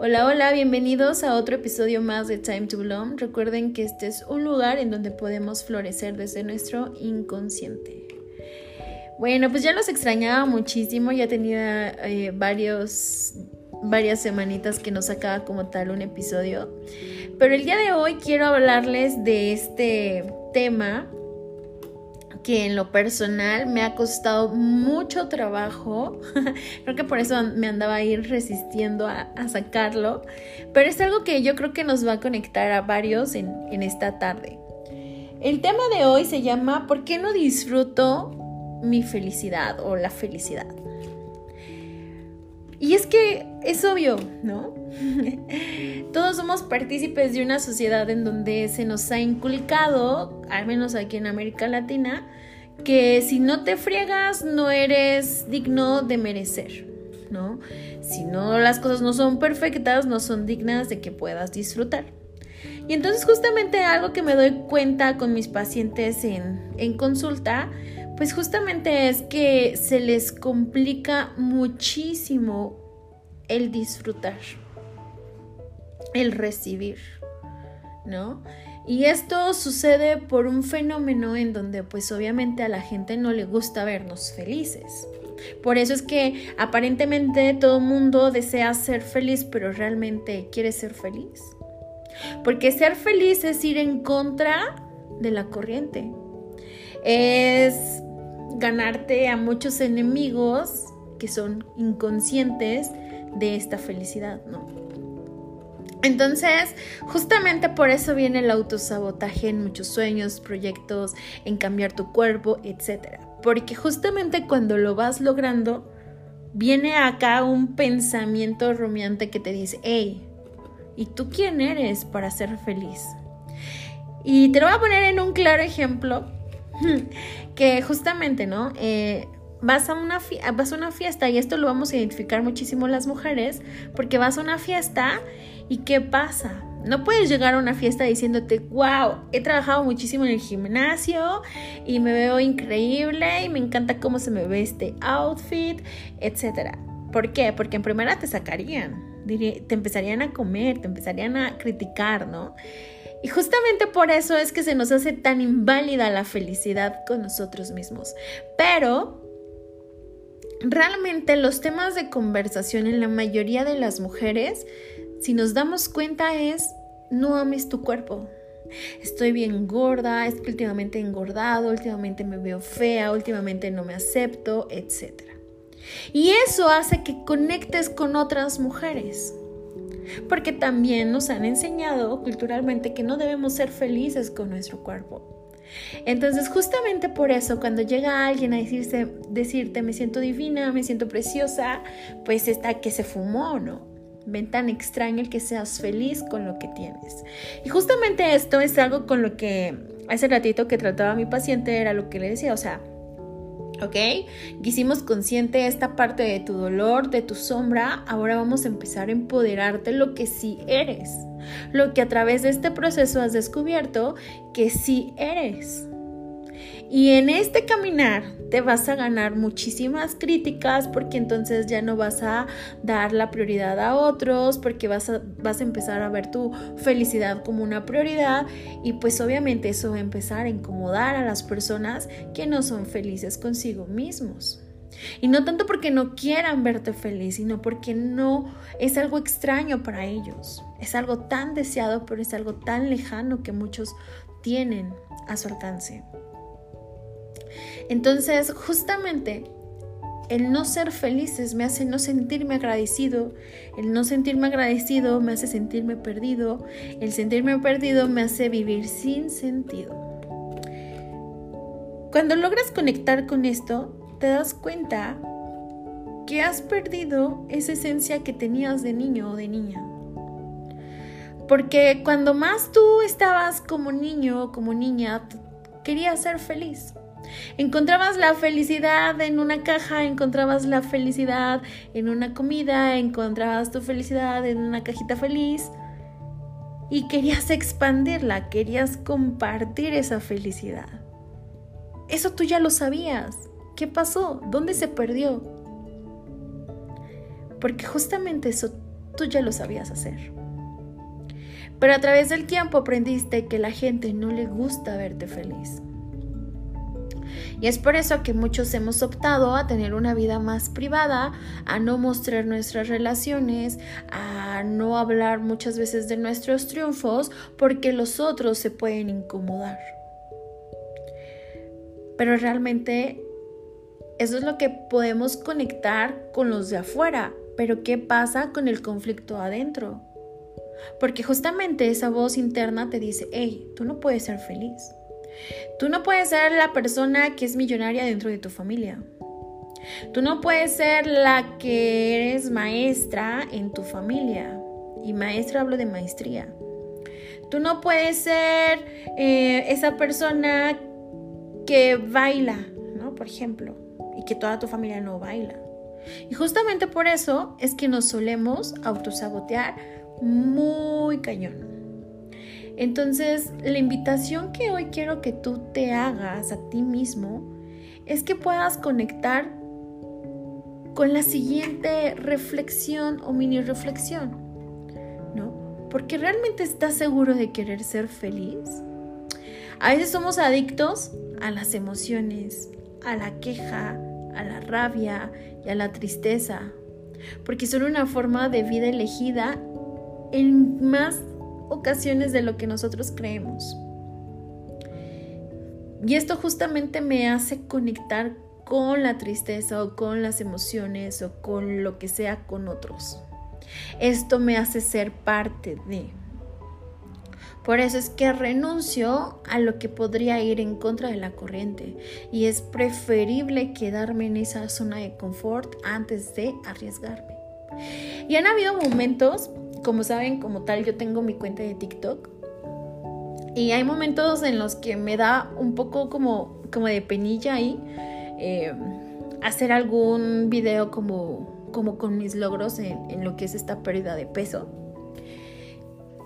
Hola, hola, bienvenidos a otro episodio más de Time to Bloom. Recuerden que este es un lugar en donde podemos florecer desde nuestro inconsciente. Bueno, pues ya los extrañaba muchísimo, ya tenía eh, varios, varias semanitas que no sacaba como tal un episodio. Pero el día de hoy quiero hablarles de este tema que en lo personal me ha costado mucho trabajo. creo que por eso me andaba ahí resistiendo a, sacarlo. Pero es algo que yo creo que nos va a conectar a varios en, en esta tarde. El tema de hoy se llama ¿Por qué no disfruto mi felicidad o la felicidad? Y es que es obvio, ¿no? Todos somos partícipes de una sociedad en donde se nos ha inculcado, al menos aquí en América Latina, que si no te friegas no eres digno de merecer, ¿no? Si no las cosas no son perfectas, no son dignas de que puedas disfrutar. Y entonces justamente algo que me doy cuenta con mis pacientes en, en consulta, pues justamente es que se les complica muchísimo el disfrutar, el recibir, ¿no? Y esto sucede por un fenómeno en donde pues obviamente a la gente no le gusta vernos felices. Por eso es que aparentemente todo mundo desea ser feliz, pero realmente quiere ser feliz. Porque ser feliz es ir en contra de la corriente. Es ganarte a muchos enemigos que son inconscientes de esta felicidad, ¿no? Entonces, justamente por eso viene el autosabotaje en muchos sueños, proyectos, en cambiar tu cuerpo, etc. Porque justamente cuando lo vas logrando, viene acá un pensamiento rumiante que te dice, hey, ¿y tú quién eres para ser feliz? Y te lo voy a poner en un claro ejemplo, que justamente, ¿no? Eh, vas a, una vas a una fiesta y esto lo vamos a identificar muchísimo las mujeres, porque vas a una fiesta ¿Y qué pasa? No puedes llegar a una fiesta diciéndote, wow, he trabajado muchísimo en el gimnasio y me veo increíble y me encanta cómo se me ve este outfit, etc. ¿Por qué? Porque en primera te sacarían, te empezarían a comer, te empezarían a criticar, ¿no? Y justamente por eso es que se nos hace tan inválida la felicidad con nosotros mismos. Pero realmente los temas de conversación en la mayoría de las mujeres si nos damos cuenta es, no ames tu cuerpo. Estoy bien gorda, es que últimamente engordado, últimamente me veo fea, últimamente no me acepto, etc. Y eso hace que conectes con otras mujeres. Porque también nos han enseñado culturalmente que no debemos ser felices con nuestro cuerpo. Entonces, justamente por eso, cuando llega alguien a decirse, decirte, me siento divina, me siento preciosa, pues está que se fumó, ¿no? Ven tan extraño el que seas feliz con lo que tienes. Y justamente esto es algo con lo que hace ratito que trataba a mi paciente, era lo que le decía, o sea, ¿ok? Hicimos consciente esta parte de tu dolor, de tu sombra, ahora vamos a empezar a empoderarte lo que sí eres, lo que a través de este proceso has descubierto que sí eres. Y en este caminar te vas a ganar muchísimas críticas porque entonces ya no vas a dar la prioridad a otros, porque vas a, vas a empezar a ver tu felicidad como una prioridad y pues obviamente eso va a empezar a incomodar a las personas que no son felices consigo mismos. Y no tanto porque no quieran verte feliz, sino porque no es algo extraño para ellos. Es algo tan deseado, pero es algo tan lejano que muchos tienen a su alcance. Entonces, justamente, el no ser felices me hace no sentirme agradecido, el no sentirme agradecido me hace sentirme perdido, el sentirme perdido me hace vivir sin sentido. Cuando logras conectar con esto, te das cuenta que has perdido esa esencia que tenías de niño o de niña. Porque cuando más tú estabas como niño o como niña, querías ser feliz. Encontrabas la felicidad en una caja, encontrabas la felicidad en una comida, encontrabas tu felicidad en una cajita feliz y querías expandirla, querías compartir esa felicidad. Eso tú ya lo sabías. ¿Qué pasó? ¿Dónde se perdió? Porque justamente eso tú ya lo sabías hacer. Pero a través del tiempo aprendiste que la gente no le gusta verte feliz. Y es por eso que muchos hemos optado a tener una vida más privada, a no mostrar nuestras relaciones, a no hablar muchas veces de nuestros triunfos, porque los otros se pueden incomodar. Pero realmente eso es lo que podemos conectar con los de afuera. Pero ¿qué pasa con el conflicto adentro? Porque justamente esa voz interna te dice, hey, tú no puedes ser feliz. Tú no puedes ser la persona que es millonaria dentro de tu familia. Tú no puedes ser la que eres maestra en tu familia. Y maestra hablo de maestría. Tú no puedes ser eh, esa persona que baila, ¿no? Por ejemplo, y que toda tu familia no baila. Y justamente por eso es que nos solemos autosabotear muy cañón. Entonces, la invitación que hoy quiero que tú te hagas a ti mismo es que puedas conectar con la siguiente reflexión o mini reflexión, ¿no? Porque realmente estás seguro de querer ser feliz. A veces somos adictos a las emociones, a la queja, a la rabia y a la tristeza, porque son una forma de vida elegida en más ocasiones de lo que nosotros creemos. Y esto justamente me hace conectar con la tristeza o con las emociones o con lo que sea con otros. Esto me hace ser parte de. Por eso es que renuncio a lo que podría ir en contra de la corriente y es preferible quedarme en esa zona de confort antes de arriesgarme. Y han habido momentos como saben, como tal, yo tengo mi cuenta de TikTok. Y hay momentos en los que me da un poco como, como de penilla ahí eh, hacer algún video como, como con mis logros en, en lo que es esta pérdida de peso.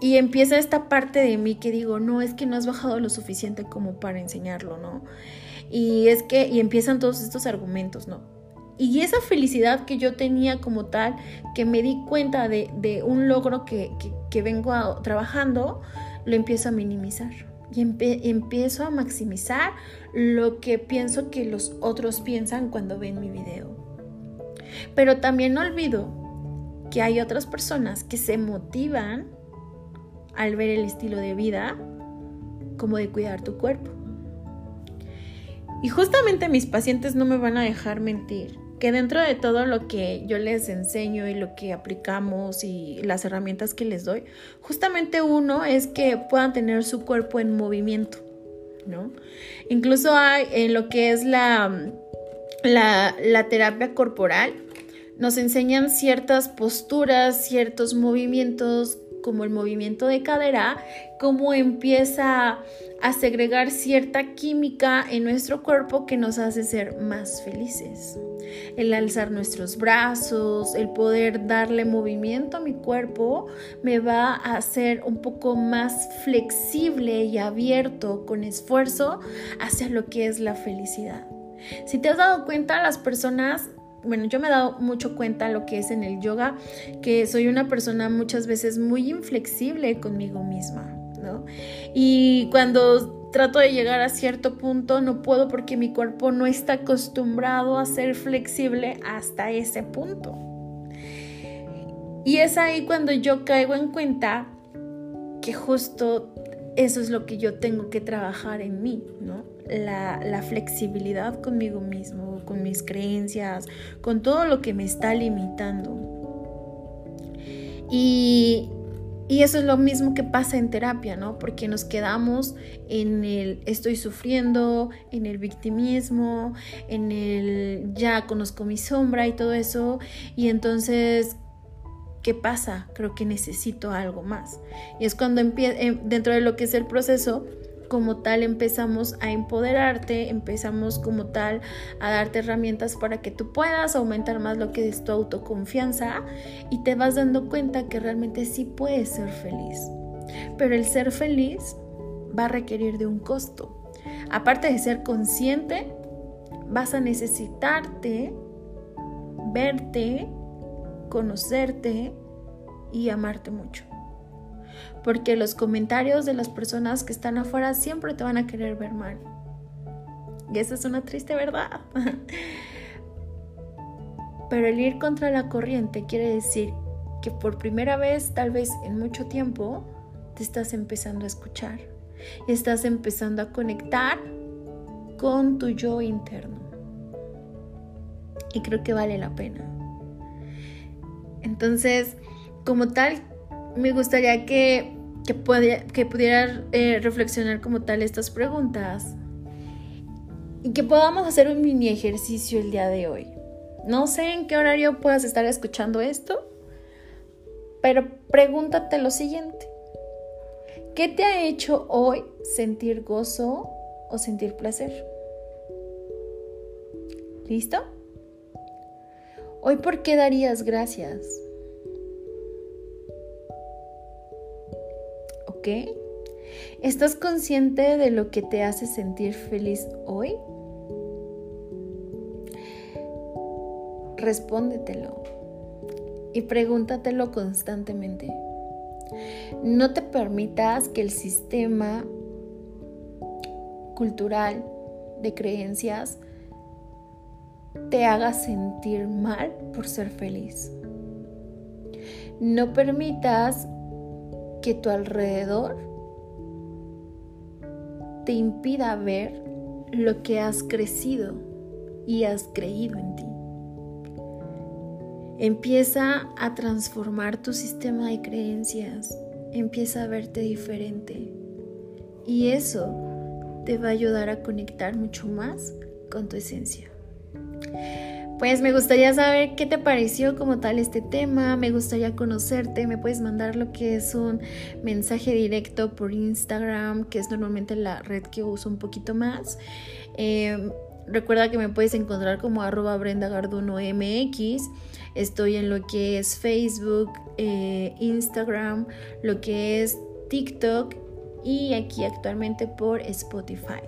Y empieza esta parte de mí que digo, no, es que no has bajado lo suficiente como para enseñarlo, ¿no? Y es que, y empiezan todos estos argumentos, ¿no? Y esa felicidad que yo tenía como tal, que me di cuenta de, un logro que, vengo trabajando, lo empiezo a minimizar. Y empiezo a maximizar lo que pienso que los otros piensan cuando ven mi video. Pero también no olvido que hay otras personas que se motivan al ver el estilo de vida como de cuidar tu cuerpo. Y justamente mis pacientes no me van a dejar mentir que dentro de todo lo que yo les enseño y lo que aplicamos y las herramientas que les doy, justamente uno es que puedan tener su cuerpo en movimiento, ¿no? Incluso hay en lo que es la, la, la terapia corporal, nos enseñan ciertas posturas, ciertos movimientos como el movimiento de cadera, cómo empieza a segregar cierta química en nuestro cuerpo que nos hace ser más felices. El alzar nuestros brazos, el poder darle movimiento a mi cuerpo, me va a hacer un poco más flexible y abierto con esfuerzo hacia lo que es la felicidad. Si te has dado cuenta, las personas bueno, yo me he dado mucho cuenta lo que es en el yoga, que soy una persona muchas veces muy inflexible conmigo misma, ¿no? Y cuando trato de llegar a cierto punto, no puedo porque mi cuerpo no está acostumbrado a ser flexible hasta ese punto. Y es ahí cuando yo caigo en cuenta que justo eso es lo que yo tengo que trabajar en mí, ¿no? La, flexibilidad conmigo mismo, con mis creencias, con todo lo que me está limitando. Y, y eso es lo mismo que pasa en terapia, ¿no? Porque nos quedamos en el estoy sufriendo, en el victimismo, en el ya conozco mi sombra y todo eso. Y entonces ¿qué pasa? Creo que necesito algo más. Y es cuando eh, dentro de lo que es el proceso, como tal empezamos a empoderarte, empezamos como tal a darte herramientas para que tú puedas aumentar más lo que es tu autoconfianza y te vas dando cuenta que realmente sí puedes ser feliz. Pero el ser feliz va a requerir de un costo. Aparte de ser consciente, vas a necesitarte, verte, conocerte y amarte mucho. Porque los comentarios de las personas que están afuera siempre te van a querer ver mal. Y esa es una triste verdad. Pero el ir contra la corriente quiere decir que por primera vez, tal vez en mucho tiempo, te estás empezando a escuchar. Y estás empezando a conectar con tu yo interno. Y creo que vale la pena. Entonces, como tal, me gustaría que, que, pudiera eh, reflexionar como tal estas preguntas y que podamos hacer un mini ejercicio el día de hoy. No sé en qué horario puedas estar escuchando esto, pero pregúntate lo siguiente. ¿Qué te ha hecho hoy sentir gozo o sentir placer? ¿Listo? Hoy, ¿por qué darías gracias? ¿Estás consciente de lo que te hace sentir feliz hoy? Respóndetelo y pregúntatelo constantemente. No te permitas que el sistema cultural de creencias te haga sentir mal por ser feliz. No permitas que tu alrededor te impida ver lo que has crecido y has creído en ti. Empieza a transformar tu sistema de creencias, empieza a verte diferente y eso te va a ayudar a conectar mucho más con tu esencia. Pues me gustaría saber qué te pareció como tal este tema, me gustaría conocerte, me puedes mandar lo que es un mensaje directo por Instagram, que es normalmente la red que uso un poquito más. Eh, recuerda que me puedes encontrar como arroba Brenda Garduno MX. Estoy en lo que es Facebook, eh, Instagram, lo que es TikTok y aquí actualmente por Spotify.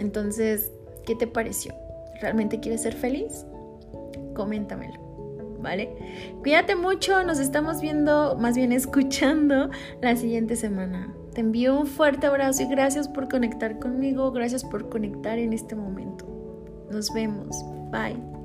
Entonces, ¿qué te pareció? ¿Realmente quieres ser feliz? Coméntamelo. ¿Vale? Cuídate mucho, nos estamos viendo, más bien escuchando la siguiente semana. Te envío un fuerte abrazo y gracias por conectar conmigo, gracias por conectar en este momento. Nos vemos. Bye.